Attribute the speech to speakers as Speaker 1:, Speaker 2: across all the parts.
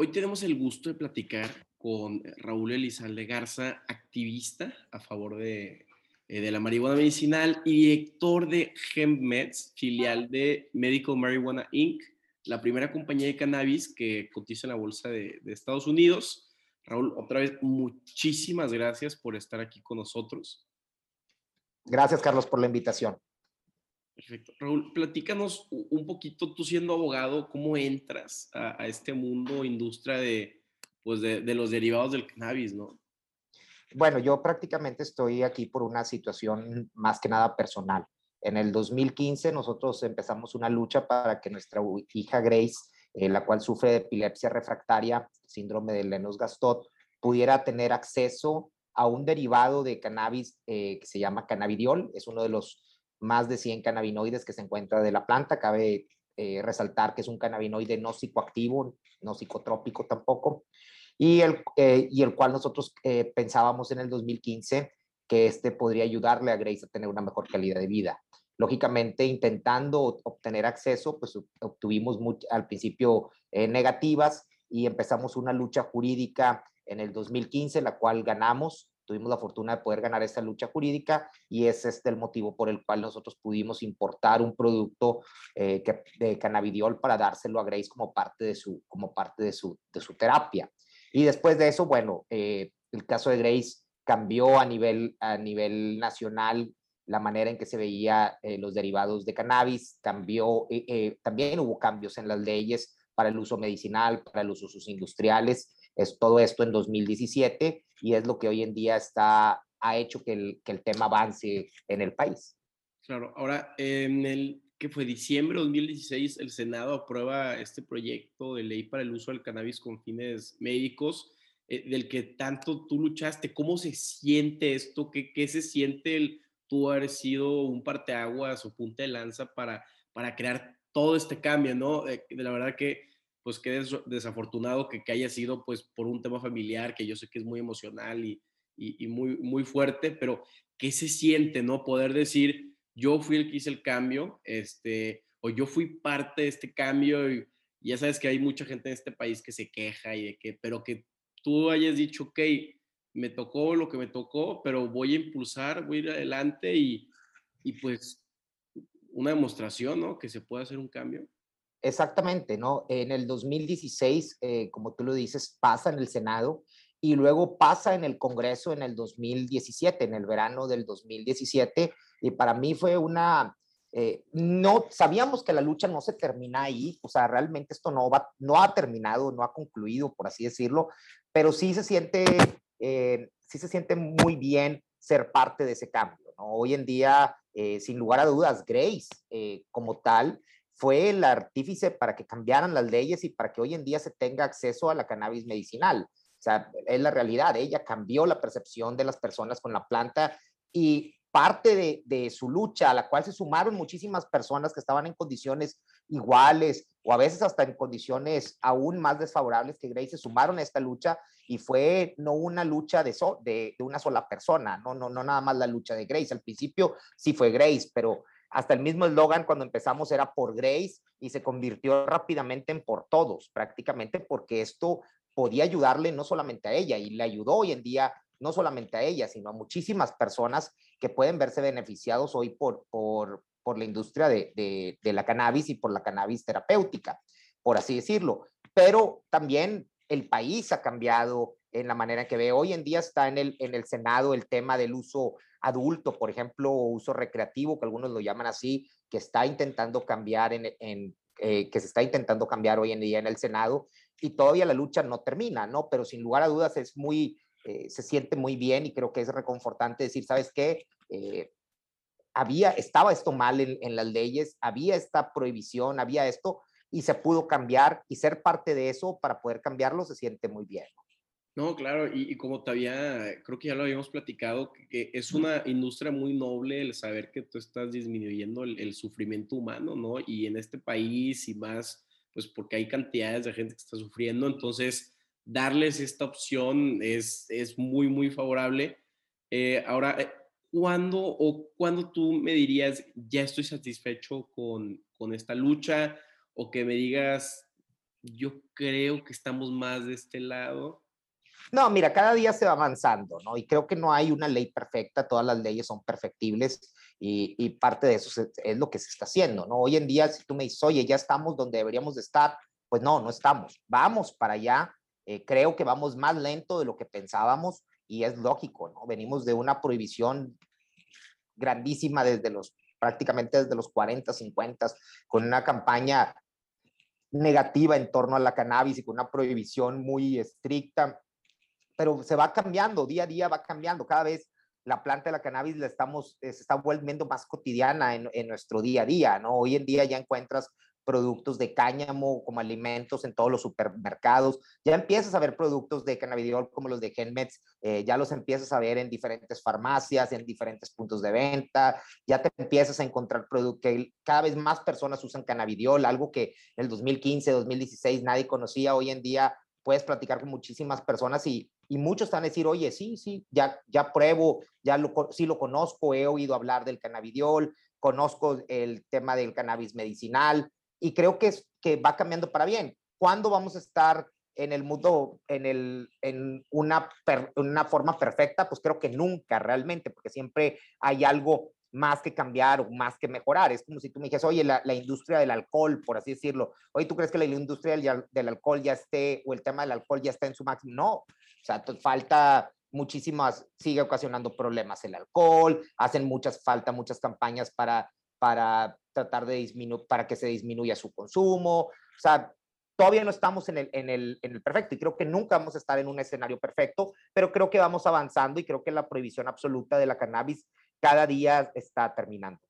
Speaker 1: Hoy tenemos el gusto de platicar con Raúl Elizalde Garza, activista a favor de, eh, la marihuana medicinal y director de HempMeds, filial de Medical Marijuana Inc., la primera compañía de cannabis que cotiza en la bolsa de Estados Unidos. Raúl, otra vez, muchísimas gracias por estar aquí con nosotros.
Speaker 2: Gracias, Carlos, por la invitación.
Speaker 1: Perfecto. Raúl, platícanos un poquito, tú siendo abogado, ¿cómo entras a, a este mundo, industria de, pues de, de, los derivados del cannabis, no?
Speaker 2: Bueno, yo prácticamente estoy aquí por una situación más que nada personal. En el 2015 nosotros empezamos una lucha para que nuestra hija Grace, eh, la cual sufre de epilepsia refractaria, síndrome de Lennox-Gastaut, pudiera tener acceso a un derivado de cannabis eh, que se llama cannabidiol. Es uno de los más de 100 cannabinoides que se encuentra de la planta. Cabe eh, resaltar que es un cannabinoide no psicoactivo, no psicotrópico tampoco, y el, eh, y el cual nosotros eh, pensábamos en el 2015 que este podría ayudarle a Grace a tener una mejor calidad de vida. Lógicamente, intentando obtener acceso, pues obtuvimos al principio eh, negativas y empezamos una lucha jurídica en el 2015, la cual ganamos tuvimos la fortuna de poder ganar esta lucha jurídica y es este el motivo por el cual nosotros pudimos importar un producto eh, que, de cannabidiol para dárselo a Grace como parte de su, como parte de su, de su terapia. Y después de eso, bueno, eh, el caso de Grace cambió a nivel, a nivel nacional la manera en que se veía eh, los derivados de cannabis, cambió, eh, eh, también hubo cambios en las leyes para el uso medicinal, para los usos industriales, es todo esto en 2017 y es lo que hoy en día está, ha hecho que el, que el tema avance en el país.
Speaker 1: Claro, ahora en el que fue diciembre de 2016, el Senado aprueba este proyecto de ley para el uso del cannabis con fines médicos, eh, del que tanto tú luchaste. ¿Cómo se siente esto? ¿Qué, qué se siente el tú haber sido un parteaguas o punta de lanza para, para crear todo este cambio, ¿no? Eh, de la verdad que pues qué des desafortunado que, que, haya sido pues por un tema familiar que yo sé que es muy emocional y, y, muy, muy fuerte, pero ¿qué se siente, no? Poder decir, yo fui el que hice el cambio, este, o yo fui parte de este cambio y, y ya sabes que hay mucha gente en este país que se queja y de que, pero que tú hayas dicho, ok, me tocó lo que me tocó, pero voy a impulsar, voy a ir adelante y, y pues una demostración, ¿no? Que se puede hacer un cambio.
Speaker 2: Exactamente, ¿no? En el 2016, eh, como tú lo dices, pasa en el Senado y luego pasa en el Congreso en el 2017, en el verano del 2017, y para mí fue una, eh, no, sabíamos que la lucha no se termina ahí, o sea, realmente esto no, va, no ha terminado, no ha concluido, por así decirlo, pero sí se siente, eh, sí se siente muy bien ser parte de ese cambio, ¿no? Hoy en día, eh, sin lugar a dudas, Grace como tal, fue el artífice para que cambiaran las leyes y para que hoy en día se tenga acceso a la cannabis medicinal. O sea, es la realidad. Ella cambió la percepción de las personas con la planta y parte de, de, su lucha, a la cual se sumaron muchísimas personas que estaban en condiciones iguales o a veces hasta en condiciones aún más desfavorables que Grace, se sumaron a esta lucha y fue no una lucha de, so, de, de una sola persona, no, no, no nada más la lucha de Grace. Al principio sí fue Grace, pero hasta el mismo eslogan cuando empezamos era por Grace y se convirtió rápidamente en por todos, prácticamente porque esto podía ayudarle no solamente a ella y le ayudó hoy en día no solamente a ella, sino a muchísimas personas que pueden verse beneficiados hoy por, por, por la industria de, de, de la cannabis y por la cannabis terapéutica, por así decirlo. Pero también el país ha cambiado en la manera que ve. Hoy en día está en el, en el Senado el tema del uso adulto, por ejemplo, uso recreativo, que algunos lo llaman así, que está intentando cambiar en, en eh, que se está intentando cambiar hoy en día en el Senado y todavía la lucha no termina, ¿no? Pero sin lugar a dudas es muy, eh, se siente muy bien y creo que es reconfortante decir, ¿sabes qué? Eh, había, estaba esto mal en, en las leyes, había esta prohibición, había esto y se pudo cambiar y ser parte de eso para poder cambiarlo se siente muy bien.
Speaker 1: No, claro, y, y, como todavía, creo que ya lo habíamos platicado, que, es una industria muy noble el saber que tú estás disminuyendo el, el, sufrimiento humano, ¿no? Y en este país y más, pues porque hay cantidades de gente que está sufriendo, entonces darles esta opción es, es muy, muy favorable. Eh, ahora, eh, ¿cuándo o cuándo tú me dirías, ya estoy satisfecho con, con esta lucha? O que me digas, yo creo que estamos más de este lado.
Speaker 2: No, mira, cada día se va avanzando, ¿no? Y creo que no hay una ley perfecta, todas las leyes son perfectibles y, parte de eso es, lo que se está haciendo, ¿no? Hoy en día, si tú me dices, oye, ya estamos donde deberíamos de estar, pues no, no estamos. Vamos para allá. Eh, creo que vamos más lento de lo que pensábamos y es lógico, ¿no? Venimos de una prohibición grandísima desde los prácticamente desde los 40, 50, con una campaña negativa en torno a la cannabis y con una prohibición muy estricta, pero se va cambiando, día a día va cambiando, cada vez la planta de la cannabis la estamos, se está volviendo más cotidiana en, en, nuestro día a día, ¿no? Hoy en día ya encuentras productos de cáñamo como alimentos en todos los supermercados. Ya empiezas a ver productos de cannabidiol como los de Genmeds, eh, ya los empiezas a ver en diferentes farmacias, en diferentes puntos de venta, ya te empiezas a encontrar productos que cada vez más personas usan cannabidiol, algo que en el 2015, 2016 nadie conocía, hoy en día puedes platicar con muchísimas personas y, y muchos están a decir, oye, sí, sí, ya, ya pruebo, ya lo, sí lo conozco, he oído hablar del cannabidiol, conozco el tema del cannabis medicinal, y creo que, es, que va cambiando para bien. ¿Cuándo vamos a estar en el mundo, en, el, en una, una forma perfecta? Pues creo que nunca realmente, porque siempre hay algo más que cambiar o más que mejorar. Es como si tú me dijeras, oye, la, la, industria del alcohol, por así decirlo, oye, ¿tú crees que la industria del, del, alcohol ya esté, o el tema del alcohol ya está en su máximo? No, o sea, falta muchísimas, sigue ocasionando problemas el alcohol, hacen muchas, falta muchas campañas para para tratar de disminuir, para que se disminuya su consumo. O sea, todavía no estamos en el, en, el, en el perfecto y creo que nunca vamos a estar en un escenario perfecto, pero creo que vamos avanzando y creo que la prohibición absoluta de la cannabis cada día está terminando.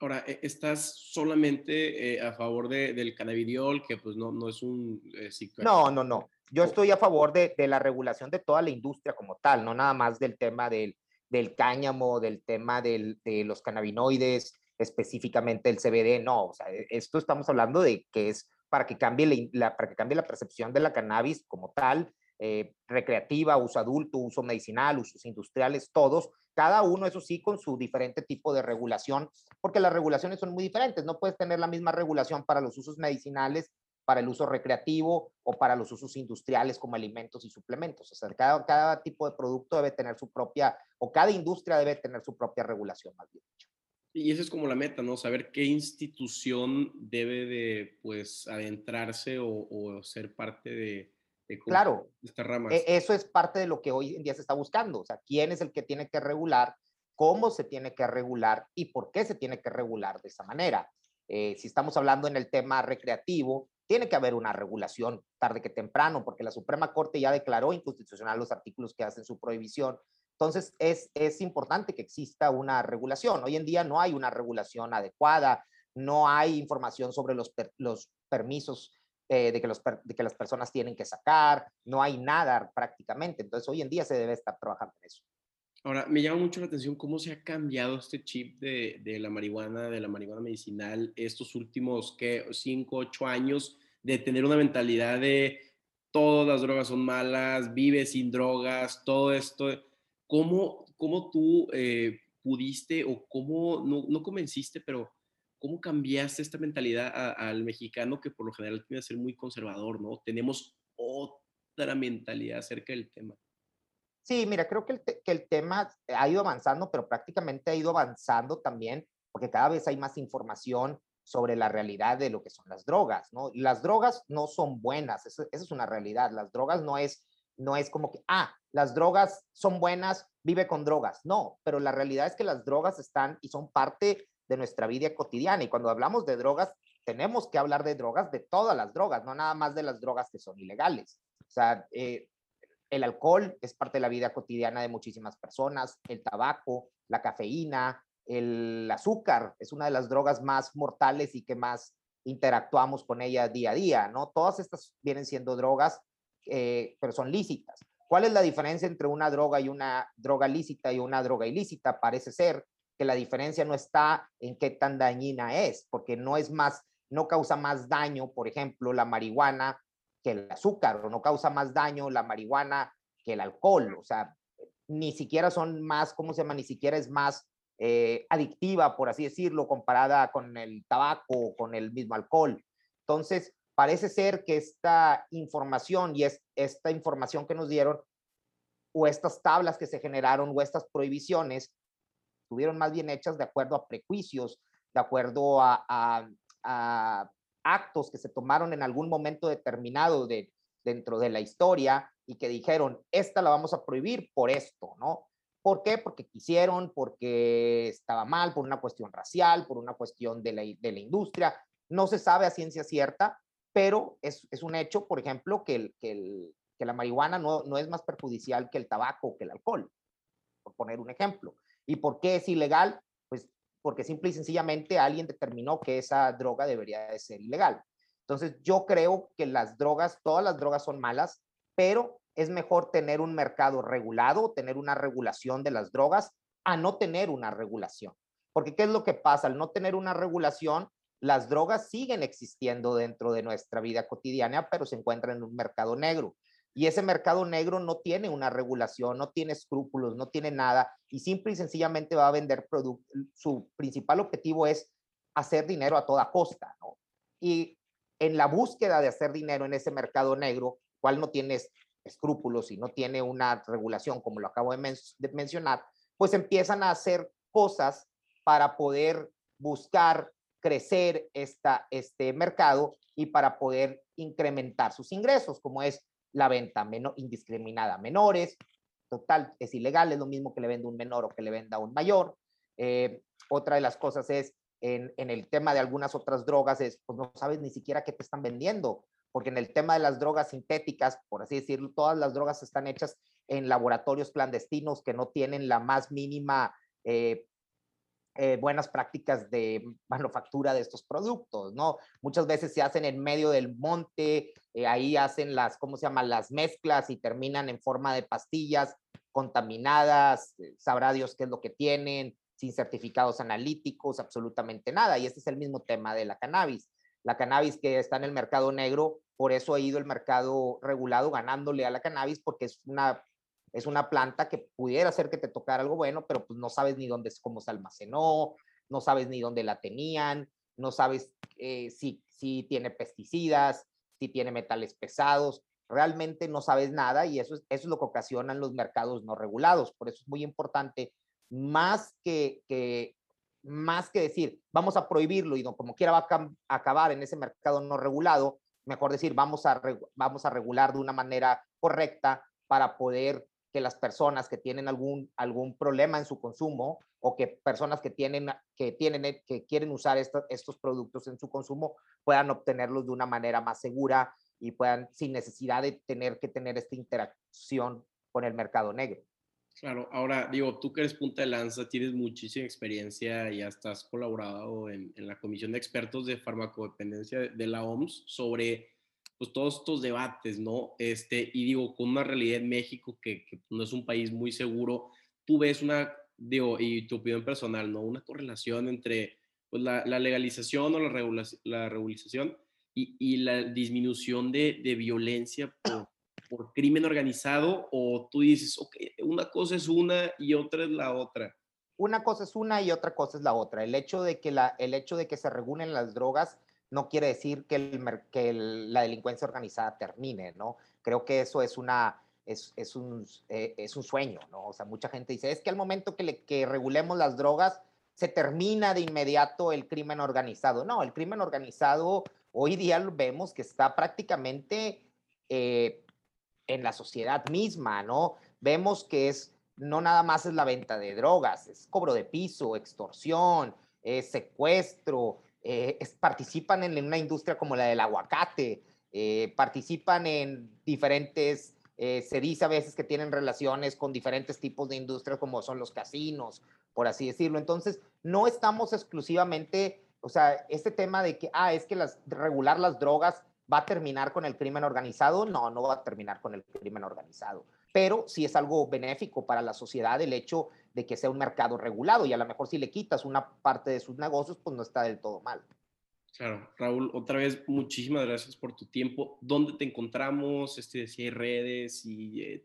Speaker 1: Ahora, e, ¿estás solamente eh, a favor de, del cannabidiol, que pues no, no es un...
Speaker 2: Eh, no, no, no. Yo estoy a favor de, de, la regulación de toda la industria como tal, no nada más del tema del, del cáñamo, del tema del, de los cannabinoides, específicamente el CBD, no, o sea, e, esto estamos hablando de que es para que cambie la, para que cambie la percepción de la cannabis como tal, eh, recreativa, uso adulto, uso medicinal, usos industriales, todos, cada uno, eso sí, con su diferente tipo de regulación, porque las regulaciones son muy diferentes, no puedes tener la misma regulación para los usos medicinales, para el uso recreativo o para los usos industriales como alimentos y suplementos. O sea, cada, cada tipo de producto debe tener su propia, o cada industria debe tener su propia regulación, más bien dicho.
Speaker 1: Y esa es como la meta, ¿no? Saber qué institución debe de, pues, adentrarse o, ser parte de,
Speaker 2: claro. E, eso es parte de lo que hoy en día se está buscando. O sea, quién es el que tiene que regular, cómo se tiene que regular y por qué se tiene que regular de esa manera. Eh, si estamos hablando en el tema recreativo, tiene que haber una regulación tarde que temprano, porque la Suprema Corte ya declaró inconstitucional los artículos que hacen su prohibición entonces, es, es importante que exista una regulación. Hoy en día no hay una regulación adecuada, no hay información sobre los, los permisos eh, de, que los, de que las personas tienen que sacar, no hay nada prácticamente. Entonces, hoy en día se debe estar trabajando en eso.
Speaker 1: Ahora, me llama mucho la atención cómo se ha cambiado este chip de, de la marihuana, de la marihuana medicinal, estos últimos, ¿qué? Cinco, ocho años, de tener una mentalidad de todas las drogas son malas, vive sin drogas, todo esto ¿Cómo, cómo tú eh, pudiste o cómo, no, no, convenciste, pero cómo cambiaste esta mentalidad al mexicano que por lo general tiene que ser muy conservador, ¿no? Tenemos otra mentalidad acerca del tema.
Speaker 2: Sí, mira, creo que el, que el tema ha ido avanzando, pero prácticamente ha ido avanzando también porque cada vez hay más información sobre la realidad de lo que son las drogas, ¿no? Las drogas no son buenas, esa es una realidad. Las drogas no es no es como que, ah, las drogas son buenas, vive con drogas. No, pero la realidad es que las drogas están y son parte de nuestra vida cotidiana. Y cuando hablamos de drogas, tenemos que hablar de drogas, de todas las drogas, no nada más de las drogas que son ilegales. O sea, eh, el alcohol es parte de la vida cotidiana de muchísimas personas, el tabaco, la cafeína, el azúcar es una de las drogas más mortales y que más interactuamos con ella día a día, ¿no? Todas estas vienen siendo drogas eh, pero son lícitas. ¿Cuál es la diferencia entre una droga y una droga lícita y una droga ilícita? Parece ser que la diferencia no está en qué tan dañina es, porque no es más, no causa más daño, por ejemplo, la marihuana que el azúcar, o no causa más daño la marihuana que el alcohol. O sea, ni siquiera son más, ¿cómo se llama? Ni siquiera es más eh, adictiva, por así decirlo, comparada con el tabaco o con el mismo alcohol. Entonces, parece ser que esta información y es, esta información que nos dieron o estas tablas que se generaron o estas prohibiciones estuvieron más bien hechas de acuerdo a prejuicios, de acuerdo a, actos que se tomaron en algún momento determinado de, dentro de la historia y que dijeron, esta la vamos a prohibir por esto, ¿no? ¿Por qué? Porque quisieron, porque estaba mal, por una cuestión racial, por una cuestión de la, de la industria. No se sabe a ciencia cierta, pero es, es un hecho, por ejemplo, que, el, que, el, que la marihuana no, no es más perjudicial que el tabaco o que el alcohol, por poner un ejemplo. ¿Y por qué es ilegal? Pues porque simple y sencillamente alguien determinó que esa droga debería de ser ilegal. Entonces yo creo que las drogas, todas las drogas son malas, pero es mejor tener un mercado regulado, tener una regulación de las drogas, a no tener una regulación. Porque ¿qué es lo que pasa? Al no tener una regulación, las drogas siguen existiendo dentro de nuestra vida cotidiana, pero se encuentran en un mercado negro. Y ese mercado negro no tiene una regulación, no tiene escrúpulos, no tiene nada y simple y sencillamente va a vender productos. Su principal objetivo es hacer dinero a toda costa, ¿no? Y en la búsqueda de hacer dinero en ese mercado negro, cual no tiene escrúpulos y no tiene una regulación, como lo acabo de, de mencionar, pues empiezan a hacer cosas para poder buscar crecer esta, este mercado y para poder incrementar sus ingresos, como es la venta indiscriminada a menores. Total, es ilegal, es lo mismo que le venda un menor o que le venda un mayor. Eh, otra de las cosas es, en, en, el tema de algunas otras drogas, es, pues no sabes ni siquiera qué te están vendiendo, porque en el tema de las drogas sintéticas, por así decirlo, todas las drogas están hechas en laboratorios clandestinos que no tienen la más mínima eh, eh, buenas prácticas de manufactura de estos productos, ¿no? Muchas veces se hacen en medio del monte, eh, ahí hacen las, ¿cómo se llama? Las mezclas y terminan en forma de pastillas contaminadas, eh, sabrá Dios qué es lo que tienen, sin certificados analíticos, absolutamente nada. Y este es el mismo tema de la cannabis. La cannabis que está en el mercado negro, por eso ha ido el mercado regulado ganándole a la cannabis porque es una es una planta que pudiera hacer que te tocara algo bueno, pero pues no sabes ni dónde, cómo se almacenó, no sabes ni dónde la tenían, no sabes eh, si, si tiene pesticidas, si tiene metales pesados, realmente no sabes nada y eso es, eso es lo que ocasionan los mercados no regulados. Por eso es muy importante, más que, que, más que decir, vamos a prohibirlo y no, como quiera va a acabar en ese mercado no regulado, mejor decir, vamos a, vamos a regular de una manera correcta para poder que las personas que tienen algún, algún problema en su consumo o que personas que tienen, que tienen, eh, que quieren usar estos productos en su consumo puedan obtenerlos de una manera más segura y puedan, sin necesidad de tener que tener esta interacción con el mercado negro.
Speaker 1: Claro, ahora digo, tú que eres punta de lanza, tienes muchísima experiencia y hasta has colaborado en, en la Comisión de Expertos de Farmacodependencia de la OMS sobre pues todos estos debates, ¿no? Este, y digo, con una realidad en México que, que, no es un país muy seguro, tú ves una, digo, y tu opinión personal, ¿no? Una correlación entre pues, la, la legalización o la, regulación, la regularización y, y, la disminución de, de violencia por, por, crimen organizado, o tú dices, ok, una cosa es una y otra es la otra.
Speaker 2: Una cosa es una y otra cosa es la otra. El hecho de que, la, el hecho de que se regulen las drogas no quiere decir que, el, la delincuencia organizada termine, ¿no? Creo que eso es una, es, es, un, eh, es un sueño, ¿no? O sea, mucha gente dice, es que al momento que, le, regulemos las drogas, se termina de inmediato el crimen organizado. No, el crimen organizado hoy día vemos que está prácticamente eh, en la sociedad misma, ¿no? Vemos que es, no nada más es la venta de drogas, es cobro de piso, extorsión, es secuestro, eh, participan en una industria como la del aguacate, eh, participan en diferentes, eh, se dice a veces que tienen relaciones con diferentes tipos de industrias como son los casinos, por así decirlo. Entonces, no estamos exclusivamente, o sea, este tema de que, ah, es que las, regular las drogas va a terminar con el crimen organizado, no, no va a terminar con el crimen organizado pero sí es algo benéfico para la sociedad el hecho de que sea un mercado regulado y a lo mejor si le quitas una parte de sus negocios, pues no está del todo mal.
Speaker 1: Claro, Raúl, otra vez muchísimas gracias por tu tiempo. ¿Dónde te encontramos? Este, si hay redes y eh,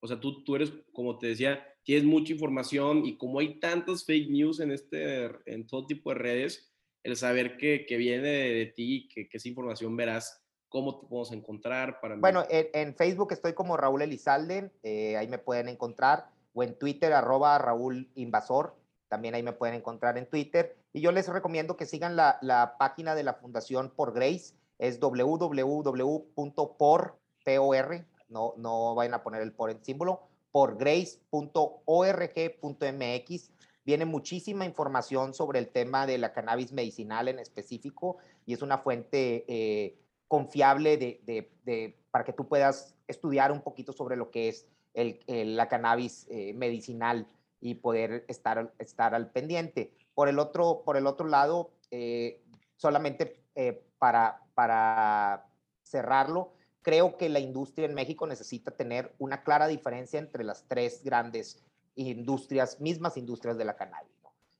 Speaker 1: o sea, tú, tú eres, como te decía, tienes mucha información y como hay tantas fake news en, este, en todo tipo de redes, el saber que, que viene de, ti, que, que esa información verás, ¿cómo te podemos encontrar? Para
Speaker 2: bueno, en, Facebook estoy como Raúl Elizalde, eh, ahí me pueden encontrar, o en Twitter, arroba Raúl Invasor, también ahí me pueden encontrar en Twitter. Y yo les recomiendo que sigan la, la página de la Fundación Por Grace, es www.por, no, no vayan a poner el por en símbolo, porgrace.org.mx. Viene muchísima información sobre el tema de la cannabis medicinal en específico y es una fuente eh, confiable de, para que tú puedas estudiar un poquito sobre lo que es el, la cannabis eh, medicinal y poder estar, estar al pendiente. Por el otro, por el otro lado, eh, solamente para, para cerrarlo, creo que la industria en México necesita tener una clara diferencia entre las tres grandes industrias, mismas industrias de la cannabis.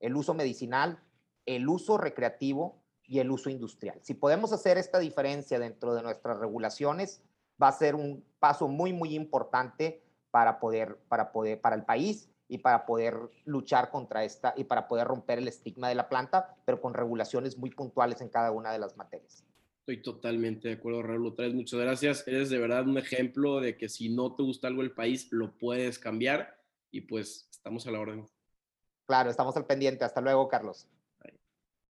Speaker 2: El uso medicinal, el uso recreativo y el uso industrial. Si podemos hacer esta diferencia dentro de nuestras regulaciones, va a ser un paso muy, muy importante para poder, para poder, para el país y para poder luchar contra esta y para poder romper el estigma de la planta, pero con regulaciones muy puntuales en cada una de las materias.
Speaker 1: Estoy totalmente de acuerdo, Raúl. Otra vez, muchas gracias. Eres de verdad un ejemplo de que si no te gusta algo el país, lo puedes cambiar y pues estamos a la orden.
Speaker 2: Claro, estamos al pendiente. Hasta luego, Carlos.